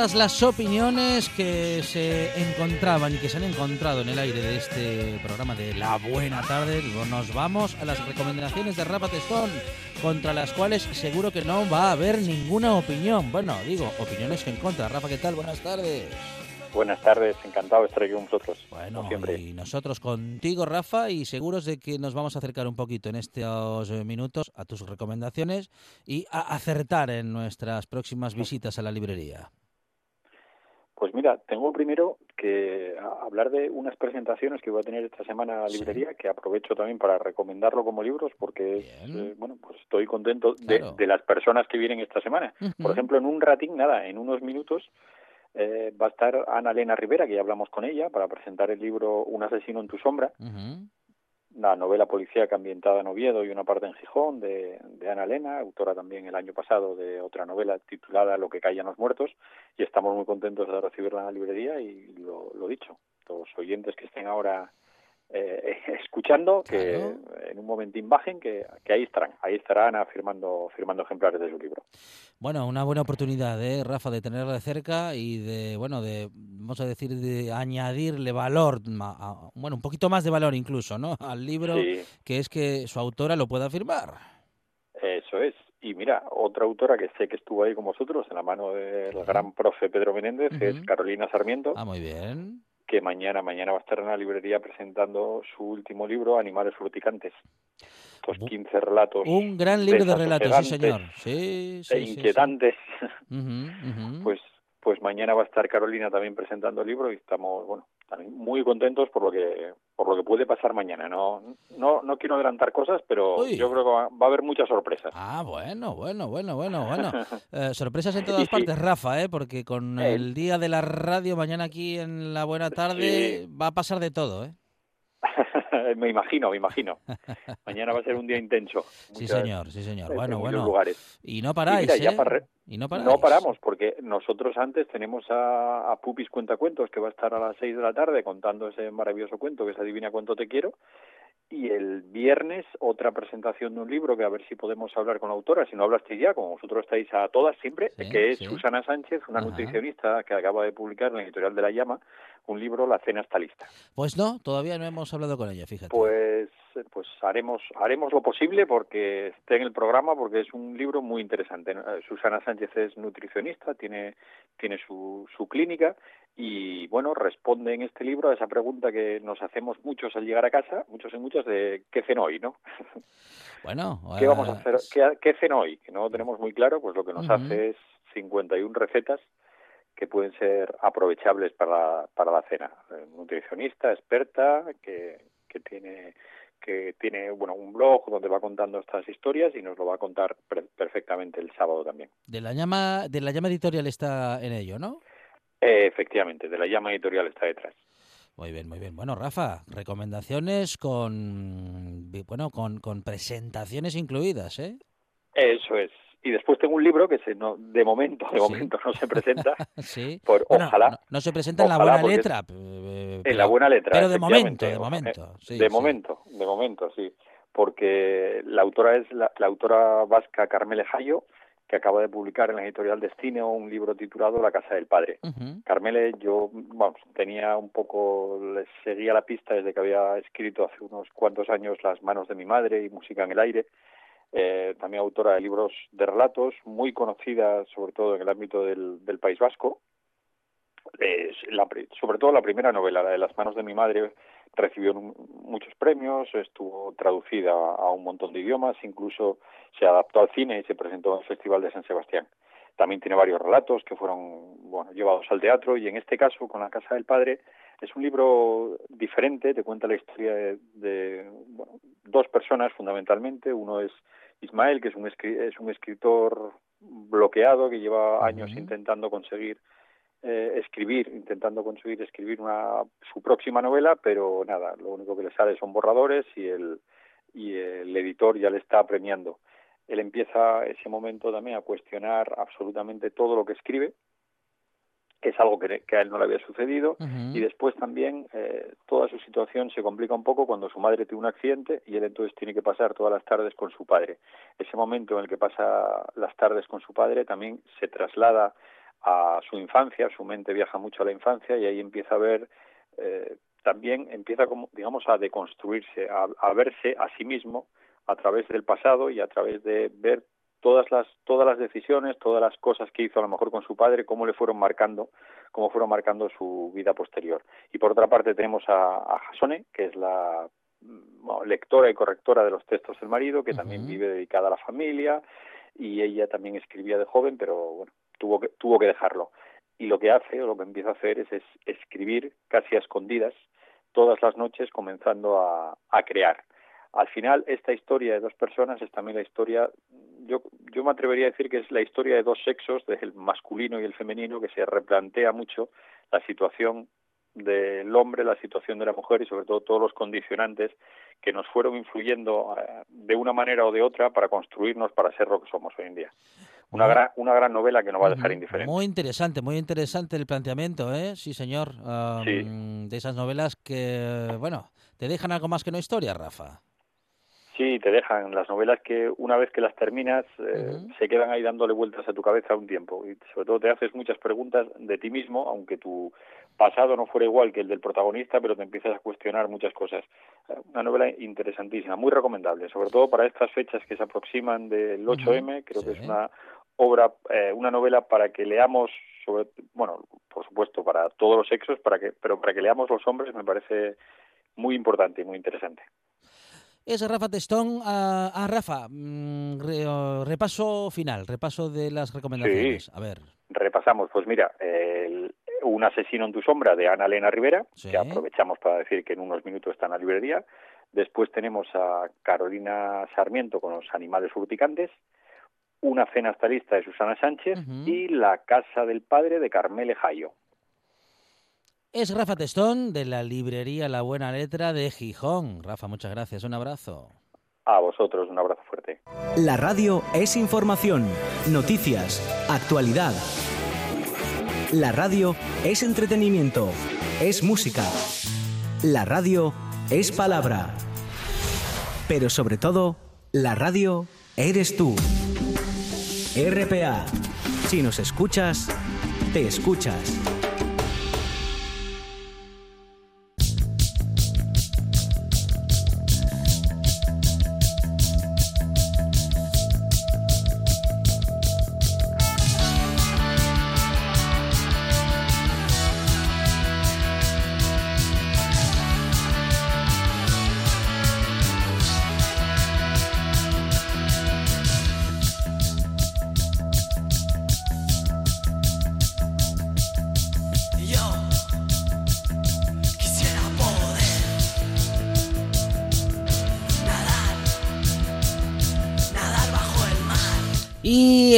J: Todas las opiniones que se encontraban y que se han encontrado en el aire de este programa de La Buena Tarde, nos vamos a las recomendaciones de Rafa Testón, contra las cuales seguro que no va a haber ninguna opinión. Bueno, digo, opiniones en contra. Rafa, ¿qué tal? Buenas tardes.
G: Buenas tardes, encantado de estar aquí con vosotros.
J: Bueno,
G: siempre.
J: y nosotros contigo, Rafa, y seguros de que nos vamos a acercar un poquito en estos minutos a tus recomendaciones y a acertar en nuestras próximas visitas a la librería.
G: Pues mira, tengo primero que hablar de unas presentaciones que voy a tener esta semana en la librería, que aprovecho también para recomendarlo como libros, porque eh, bueno, pues estoy contento de, de, las personas que vienen esta semana. Por ejemplo, en un ratín, nada, en unos minutos eh, va a estar Ana Elena Rivera, que ya hablamos con ella, para presentar el libro Un asesino en tu sombra, la novela policíaca ambientada en Oviedo y una parte en Gijón de, de, Ana Elena, autora también el año pasado de otra novela titulada Lo que callan los muertos, y estamos muy contentos de recibirla en la librería y lo, lo dicho, los oyentes que estén ahora eh, escuchando que en un momentín bajen que, que, ahí estarán ahí estarán firmando firmando ejemplares de su libro.
J: Bueno una buena oportunidad ¿eh, Rafa de tenerla de cerca y de bueno de vamos a decir de añadirle valor bueno un poquito más de valor incluso no al libro que es que su autora lo pueda firmar.
G: Eso es. Y mira, otra autora que sé que estuvo ahí con vosotros, en la mano del gran profe Pedro Menéndez, es Carolina Sarmiento.
J: Ah, muy bien
G: que mañana, mañana va a estar en la librería presentando su último libro, Animales Urticantes. Estos 15 relatos.
J: Un gran libro de relatos, sí señor. Sí, sí,
G: e inquietantes. Pues pues mañana va a estar Carolina también presentando el libro y estamos, bueno, también muy contentos por lo que por lo que puede pasar mañana. No no no quiero adelantar cosas, pero yo creo que va, a haber muchas sorpresas.
J: Ah, bueno, bueno, bueno, bueno, bueno. Eh, sorpresas en todas partes, Rafa, ¿eh? Porque con el día de la radio mañana aquí en la buena tarde va a pasar de todo, ¿eh?
G: me imagino, me imagino. Mañana va a ser un día intenso.
J: sí, señor, sí, señor. Bueno, bueno. Y no paráis, ¿eh? Y no,
G: no paramos, porque nosotros antes tenemos a, a Pupis Cuentacuentos, que va a estar a las 6 de la tarde contando ese maravilloso cuento, que es Adivina Cuánto Te Quiero, y el viernes otra presentación de un libro que a ver si podemos hablar con la autora, si no hablasteis ya, como vosotros estáis a todas siempre, que es Susana Sánchez, una nutricionista que acaba de publicar en la editorial de La Llama un libro, La cena está lista.
J: Pues no, todavía no hemos hablado con ella, fíjate.
G: Pues pues haremos haremos lo posible porque esté en el programa porque es un libro muy interesante. Susana Sánchez es nutricionista, tiene tiene su, su clínica y bueno, responde en este libro a esa pregunta que nos hacemos muchos al llegar a casa, muchos y muchas de qué ceno hoy, ¿no?
J: Bueno,
G: ¿qué vamos a hacer? ¿Qué, qué ceno hoy? Que no lo tenemos muy claro, pues lo que nos hace es 51 recetas que pueden ser aprovechables para, para la cena. Nutricionista, experta, que, que tiene que tiene bueno un blog donde va contando estas historias y nos lo va a contar perfectamente el sábado también.
J: De la llama de la llama editorial está en ello, ¿no?
G: Efectivamente, de la llama editorial está detrás.
J: Muy bien, muy bien. Bueno, Rafa, recomendaciones con bueno, con, con presentaciones incluidas, ¿eh?
G: Eso es. Y después tengo un libro que se no, de momento, de momento no se presenta.
J: sí.
G: Por, ojalá.
J: No, se presenta en la buena letra.
G: en la buena letra.
J: Pero de momento, de momento.
G: Sí, de momento, de momento, sí. Porque la autora es la, autora vasca Carmele Jayo, que acaba de publicar en la editorial Destino un libro titulado La Casa del Padre. Carmele, yo bueno, tenía un poco, le seguía la pista desde que había escrito hace unos cuantos años Las manos de mi madre y Música en el aire eh, también autora de libros de relatos, muy conocida sobre todo en el ámbito del, del País Vasco. la, sobre todo la primera novela, la de Las manos de mi madre, recibió muchos premios, estuvo traducida a un montón de idiomas, incluso se adaptó al cine y se presentó en el Festival de San Sebastián. También tiene varios relatos que fueron bueno, llevados al teatro y en este caso, con La Casa del Padre, es un libro diferente, te cuenta la historia de, dos personas fundamentalmente. Uno es Ismael, que es un, es un escritor bloqueado que lleva años intentando conseguir eh, escribir, intentando conseguir escribir una, su próxima novela, pero nada, lo único que le sale son borradores y el, y el editor ya le está premiando. Él empieza ese momento también a cuestionar absolutamente todo lo que escribe, que es algo que, a él no le había sucedido, y después también eh, toda su situación se complica un poco cuando su madre tiene un accidente y él entonces tiene que pasar todas las tardes con su padre. Ese momento en el que pasa las tardes con su padre también se traslada a su infancia, su mente viaja mucho a la infancia y ahí empieza a ver, eh, también empieza como, digamos, a deconstruirse, a verse a sí mismo a través del pasado y a través de ver todas las todas las decisiones, todas las cosas que hizo a lo mejor con su padre, cómo le fueron marcando, cómo fueron marcando su vida posterior. Y por otra parte tenemos a, a Jasone, que es la mm, lectora y correctora de los textos del marido, que también vive dedicada a la familia y ella también escribía de joven, pero bueno, tuvo que tuvo que dejarlo. Y lo que hace o lo que empieza a hacer es, es escribir casi a escondidas todas las noches comenzando a, a crear al final esta historia de dos personas es también la historia yo yo me atrevería a decir que es la historia de dos sexos del masculino y el femenino que se replantea mucho la situación del hombre, la situación de la mujer y sobre todo todos los condicionantes que nos fueron influyendo eh, de una manera o de otra para construirnos para ser lo que somos hoy en día. Una gran, una gran novela que nos va a dejar indiferente.
J: Muy interesante, muy interesante el planteamiento, ¿eh? Sí, señor.
G: Sí.
J: De esas novelas que, bueno, te dejan algo más que una historia, Rafa.
G: Sí, te dejan. Las novelas que una vez que las terminas eh, se quedan ahí dándole vueltas a tu cabeza un tiempo. Y sobre todo te haces muchas preguntas de ti mismo, aunque tu pasado no fuera igual que el del protagonista, pero te empiezas a cuestionar muchas cosas. Eh, Una novela interesantísima, muy recomendable, sobre todo para estas fechas que se aproximan del 8M, creo que es una obra, eh, una novela para que leamos sobre, bueno, por supuesto para todos los sexos, para que, pero para que leamos los hombres me parece muy importante y muy interesante.
J: Es Rafa Testón. A, a Rafa, mm, re- repaso final, repaso de las recomendaciones.
G: Sí.
J: A ver.
G: Repasamos, pues mira, el- Un asesino en tu sombra de Ana Elena Rivera, que aprovechamos para decir que en unos minutos está en la librería. Después tenemos a Carolina Sarmiento con los animales urticantes. Una cena hasta lista de Susana Sánchez y La casa del padre de Carmele Jayo.
J: Es Rafa Testón de la librería La Buena Letra de Gijón. Rafa, muchas gracias. Un abrazo.
G: A vosotros, un abrazo fuerte.
I: La radio es información, noticias, actualidad. La radio es entretenimiento, es música. La radio es palabra. Pero sobre todo, la radio eres tú. RPA. Si nos escuchas, te escuchas.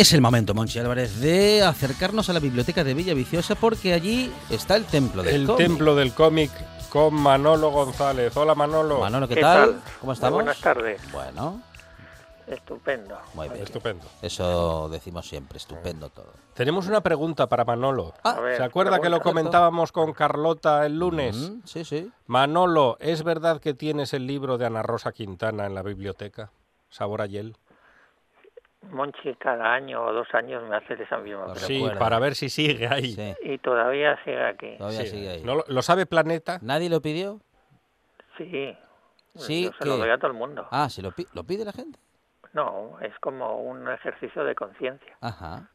J: Es el momento, Monchi Álvarez, de acercarnos a la biblioteca de Villa Viciosa porque allí está el templo del
K: El
J: cómic.
K: templo del cómic con Manolo González. Hola Manolo.
J: Manolo, ¿qué,
L: ¿Qué
J: tal?
L: tal?
J: ¿Cómo
L: Muy
J: estamos?
L: buenas tardes.
J: Bueno,
L: Estupendo.
J: muy bien.
K: Estupendo.
J: Eso decimos siempre, estupendo todo.
K: Tenemos una pregunta para Manolo.
J: A ver,
K: ¿Se acuerda que lo comentábamos con Carlota el lunes?
J: Mm, sí, sí.
K: Manolo, ¿es verdad que tienes el libro de Ana Rosa Quintana en la biblioteca? Sabor a hiel.
L: Monchi cada año o dos años me hace esa misma
K: Sí,
L: pregunta.
K: para ver si sigue ahí.
L: Y todavía sigue aquí.
J: Todavía
K: Sí.
J: sigue ahí.
K: ¿No lo, sabe Planeta?
J: ¿Nadie lo pidió?
L: Sí.
J: Sí,
L: Yo se lo doy a todo el mundo.
J: Ah, ¿se lo, pi- lo pide la gente?
L: No, es como un ejercicio de conciencia
J: Ajá.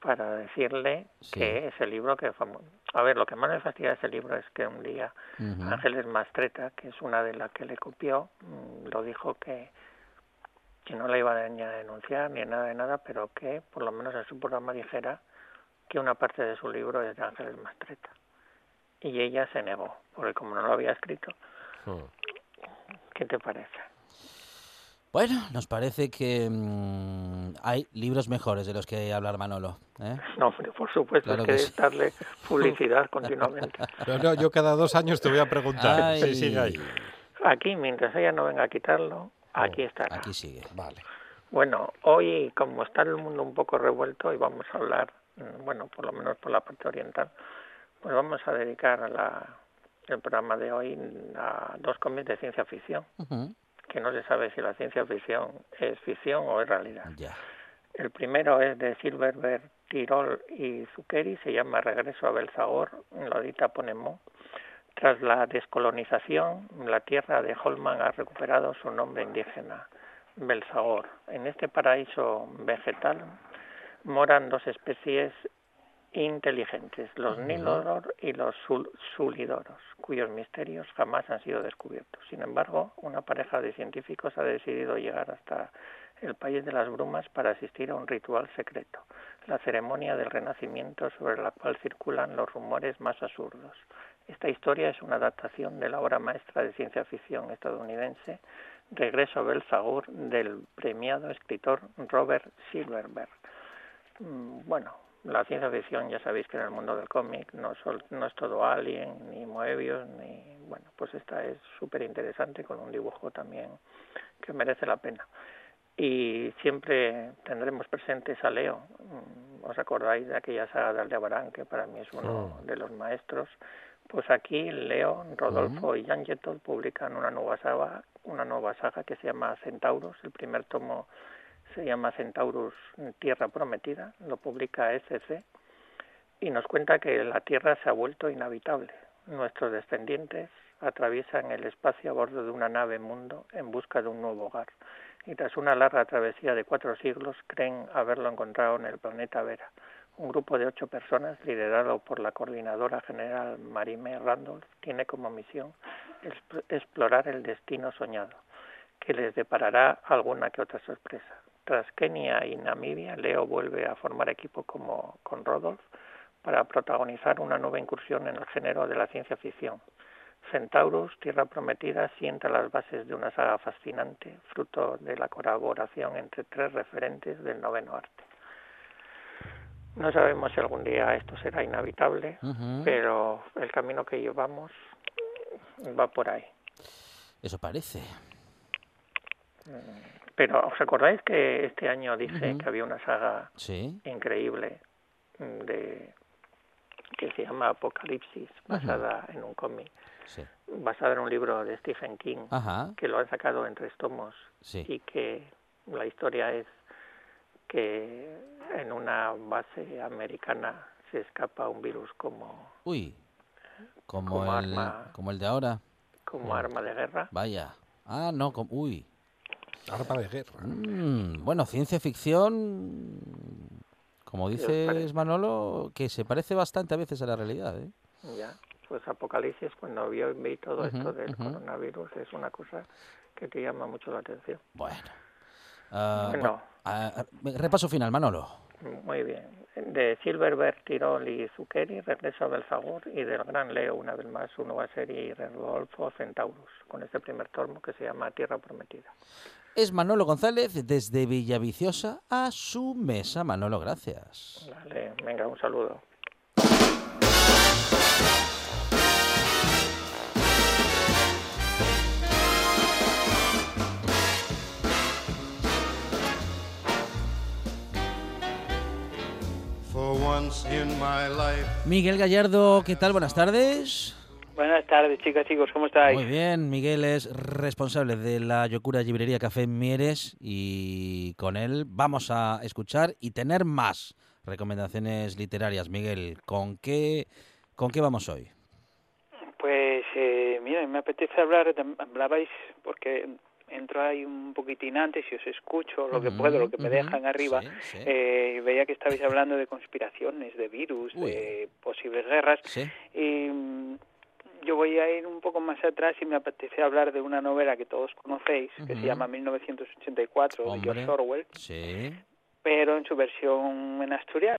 L: para decirle
J: Sí.
L: que ese libro que fue... A ver, lo que más me fastidia de ese libro es que un día. Ángeles Mastreta, que es una de las que le copió, mm, lo dijo que, que no la iba a ni a denunciar ni nada de nada, pero que por lo menos en su programa dijera que una parte de su libro es de Ángeles Mastreta. Y ella se negó, porque como no lo había escrito, ¿qué te parece?
J: Bueno, nos parece que mm, hay libros mejores de los que hablar Manolo. ¿eh?
L: No, hombre, por supuesto,
J: Claro
L: es que,
J: que sí.
L: darle publicidad continuamente.
K: No, no, yo cada dos años te voy a preguntar
J: Ay.
K: si sigue ahí.
L: Aquí, mientras ella no venga a quitarlo, aquí está.
J: Aquí sigue.
K: Vale.
L: Bueno, hoy, como está el mundo un poco revuelto, y vamos a hablar, mm, bueno, por lo menos por la parte oriental, pues vamos a dedicar a la, el programa de hoy a dos cómics de ciencia ficción, que no se sabe si la ciencia ficción es ficción o es realidad. El primero es de Silverberg, Tirol y Zucchelli, se llama Regreso a Belzagor, lo edita Ponemo. Tras la descolonización, la tierra de Holman ha recuperado su nombre indígena. Belsagor. En este paraíso vegetal moran dos especies inteligentes, los Nilodor y los Sulidoros, cuyos misterios jamás han sido descubiertos. Sin embargo, una pareja de científicos ha decidido llegar hasta el país de las brumas para asistir a un ritual secreto, la ceremonia del renacimiento sobre la cual circulan los rumores más absurdos. Esta historia es una adaptación de la obra maestra de ciencia ficción estadounidense Regreso a Belfagur del premiado escritor Robert Silverberg. Mm, bueno, la ciencia ficción ya sabéis que en el mundo del cómic no, no es todo Alien, ni Moebius, ni... Bueno, pues esta es súper interesante con un dibujo también que merece la pena. Y siempre tendremos presentes a Leo. Mm, ¿Os acordáis de aquella saga de Aldebarán, que para mí es uno de los maestros? Pues aquí Leo, Rodolfo y Jan Yetot publican una nueva saga, una nueva saga que se llama Centauros. El primer tomo se llama Centaurus Tierra Prometida, lo publica SC y nos cuenta que la Tierra se ha vuelto inhabitable. Nuestros descendientes atraviesan el espacio a bordo de una nave mundo en busca de un nuevo hogar y tras una larga travesía de cuatro siglos creen haberlo encontrado en el planeta Vera. Un grupo de ocho personas, liderado por la coordinadora general Marime Randolph, tiene como misión explorar el destino soñado, que les deparará alguna que otra sorpresa. Tras Kenia y Namibia, Leo vuelve a formar equipo como, con Rodolph para protagonizar una nueva incursión en el género de la ciencia ficción. Centaurus, Tierra Prometida, sienta las bases de una saga fascinante, fruto de la colaboración entre tres referentes del noveno arte. No sabemos si algún día esto será inhabitable, pero el camino que llevamos va por ahí.
J: Eso parece.
L: Pero ¿os acordáis que este año dije que había una saga increíble de que se llama Apocalipsis, basada en un cómic, basada en un libro de Stephen King, que lo han sacado en tres tomos y que la historia es que en una base americana se escapa un virus como...
J: Uy, como, el, como el de ahora.
L: Como arma de guerra.
J: Vaya. Ah, no, como, uy.
K: Arma de guerra.
J: Mm, bueno, ciencia ficción, como dices Manolo, que se parece bastante a veces a la realidad. ¿eh?
L: Ya, pues Apocalipsis, cuando vi, vi todo esto del coronavirus, es una cosa que te llama mucho la atención.
J: Bueno. Ah, bueno, ah, repaso final, Manolo.
L: Muy bien. De Silverberg, Tirol y Zuccheri, Regreso del Zagur y del Gran Leo, una vez más, su nueva serie Rodolfo Centaurus, con este primer tomo que se llama Tierra Prometida.
J: Es Manolo González desde Villaviciosa a su mesa. Manolo, gracias.
L: Vale, venga, un saludo.
J: Miguel Gallardo, ¿qué tal? Buenas tardes.
M: Buenas tardes, chicas, chicos, ¿cómo estáis?
J: Muy bien, Miguel es responsable de la Yocura Librería Café Mieres y con él vamos a escuchar y tener más recomendaciones literarias. Miguel, ¿con qué, con qué vamos hoy?
M: Pues, eh, mira, me apetece hablar, hablabais, porque entro ahí un poquitín antes y os escucho lo que puedo, lo que me dejan arriba. Eh, veía que estabais hablando de conspiraciones, de virus, de posibles guerras. Y yo voy a ir un poco más atrás y me apetece hablar de una novela que todos conocéis, que se llama 1984, de George Orwell, pero en su versión en asturiano.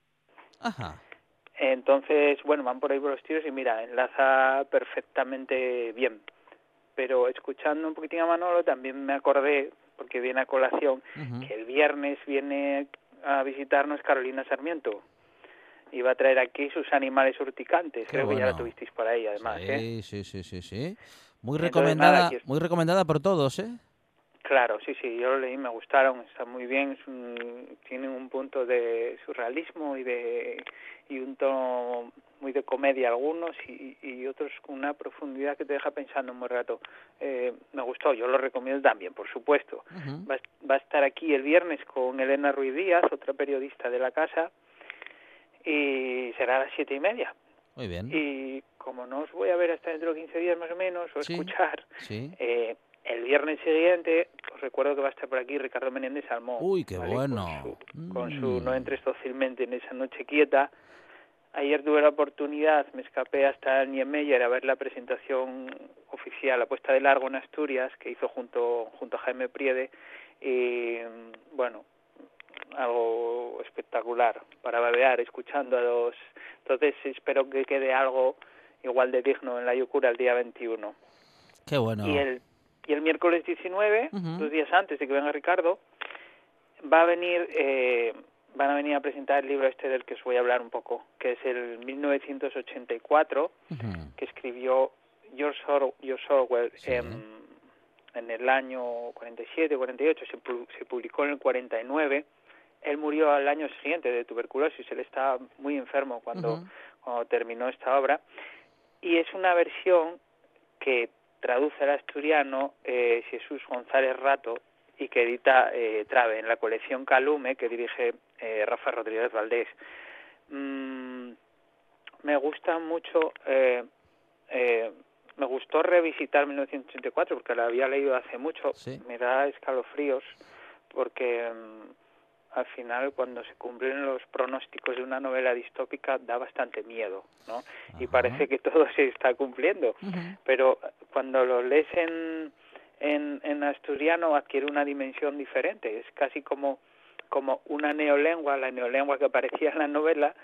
M: Entonces, bueno, van por ahí por los tiros y mira, enlaza perfectamente bien. Pero escuchando un poquitín a Manolo también me acordé, porque viene a colación, que el viernes viene a visitarnos Carolina Sarmiento y va a traer aquí sus animales urticantes. Creo que ya la tuvisteis por ahí, además.
J: Sí,
M: ¿eh?
J: sí, sí, sí, sí. Muy recomendada, muy recomendada por todos, ¿eh?
M: Claro, sí, sí, yo lo leí, me gustaron, está muy bien, es un, tienen un punto de surrealismo y de y un tono muy de comedia algunos y, y otros con una profundidad que te deja pensando un buen rato. Eh, me gustó, yo lo recomiendo también, por supuesto. va, va, a estar aquí el viernes con Elena Ruiz Díaz, otra periodista de la casa, y será a las siete y media.
J: Muy bien.
M: Y como no os voy a ver hasta dentro de 15 días más o menos, o escuchar, Eh, El viernes siguiente, os recuerdo que va a estar por aquí Ricardo Menéndez Salmón.
J: Uy, qué bueno.
M: Con su,
J: Mm.
M: No entres dócilmente en esa noche quieta. Ayer tuve la oportunidad, me escapé hasta Niemeyer a ver la presentación oficial, la puesta de largo en Asturias, que hizo junto, junto a Jaime Priede. Y bueno, algo espectacular para babear escuchando a los. Entonces espero que quede algo igual de digno en la Yocura el día 21.
J: Qué bueno.
M: Y el, y el miércoles 19,
J: Ujú.
M: dos días antes de que venga Ricardo, va a venir, eh, van a venir a presentar el libro este del que os voy a hablar un poco, que es el 1984, que escribió George, Or- George Orwell en, en el año 47, 48, se, pu- se publicó en el 49. Él murió al año siguiente de tuberculosis, él estaba muy enfermo cuando, cuando terminó esta obra. Y es una versión que traduce al asturiano eh, Jesús González Rato y que edita eh, Trave en la colección Calume que dirige eh, Rafa Rodríguez Valdés. Mm, me gusta mucho, eh, eh, me gustó revisitar 1984 porque la había leído hace mucho. Me da escalofríos porque mm, al final cuando se cumplen los pronósticos de una novela distópica da bastante miedo, ¿no? Y parece que todo se está cumpliendo pero cuando lo lees en, en, en asturiano adquiere una dimensión diferente. Es casi como, como una neolengua, la neolengua que aparecía en la novela,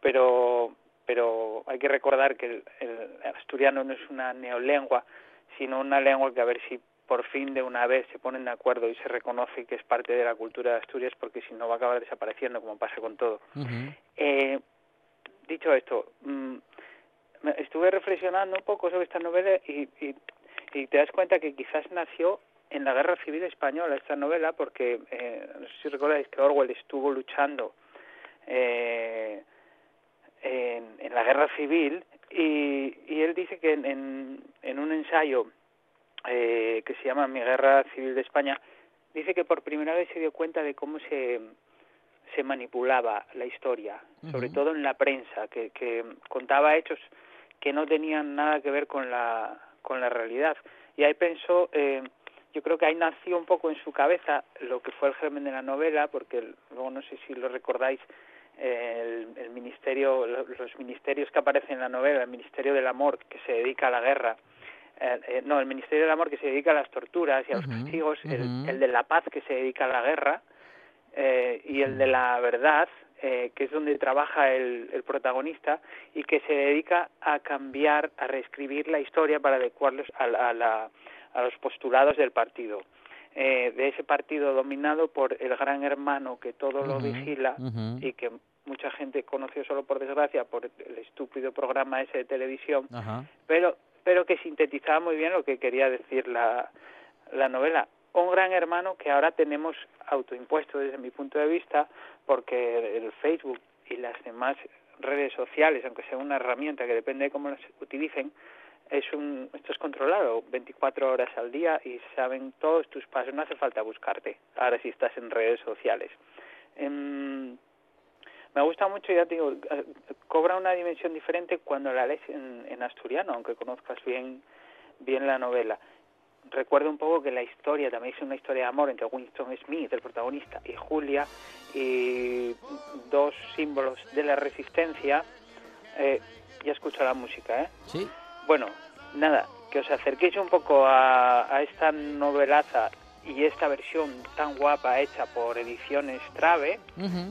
M: pero, pero hay que recordar que el, el asturiano no es una neolengua, sino una lengua que a ver si por fin de una vez se ponen de acuerdo y se reconoce que es parte de la cultura de Asturias, porque si no va a acabar desapareciendo, como pasa con todo. Eh, dicho esto, mm, me- estuve reflexionando un poco sobre esta novela y, y, y te das cuenta que quizás nació en la Guerra Civil Española esta novela, porque eh, no sé si recordáis que Orwell estuvo luchando eh, en, en la Guerra Civil y, y él dice que en, en, en un ensayo eh, que se llama Mi Guerra Civil de España, dice que por primera vez se dio cuenta de cómo se, se manipulaba la historia, sobre todo en la prensa, que, que contaba hechos que no tenían nada que ver con la, con la realidad. Y ahí pensó, eh, yo creo que ahí nació un poco en su cabeza lo que fue el germen de la novela, porque luego no sé si lo recordáis, eh, el, el ministerio, lo- los ministerios que aparecen en la novela, el Ministerio del Amor que se dedica a la guerra, eh, eh, no, el Ministerio del Amor que se dedica a las torturas y a los castigos, el, el de la paz que se dedica a la guerra eh, y el de la verdad, eh, que es donde trabaja el, el protagonista y que se dedica a cambiar, a reescribir la historia para adecuarlos a, a, la- a los postulados del partido. Eh, de ese partido dominado por el gran hermano que todo lo vigila y que mucha gente conoció solo por desgracia por el estúpido programa ese de televisión pero pero que sintetizaba muy bien lo que quería decir la, la novela. Un gran hermano que ahora tenemos autoimpuesto desde mi punto de vista, porque el Facebook y las demás redes sociales, aunque sea una herramienta que depende de cómo las utilicen, es un, esto es controlado 24 horas al día y saben todos tus pasos, no hace falta buscarte, ahora si estás en redes sociales. Em, me gusta mucho, ya te digo, cobra una dimensión diferente cuando la lees en, en asturiano, aunque conozcas bien, bien la novela. Recuerdo un poco que la historia también es una historia de amor entre Winston Smith, el protagonista, y Julia, y dos símbolos de la resistencia. Eh, ya escucho la música, ¿eh?
J: Sí.
M: Bueno, nada, que os acerquéis un poco a, a esta novelaza y esta versión tan guapa hecha por Ediciones Trave,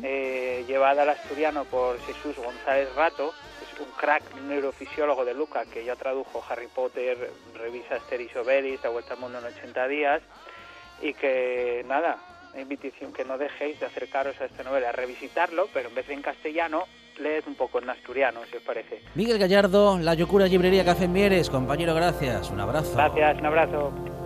M: eh, llevada al asturiano por Jesús González Rato, es un crack neurofisiólogo de Luca que ya tradujo Harry Potter, revisa Asterix Obelix, La Vuelta al Mundo en 80 días, y que nada, invitación que no dejéis de acercaros a esta novela, a revisitarlo, pero en vez de en castellano, leed un poco en asturiano, si os parece.
J: Miguel Gallardo, La Yocura Librería Café Mieres. Compañero, gracias. Un abrazo.
M: Gracias, un abrazo.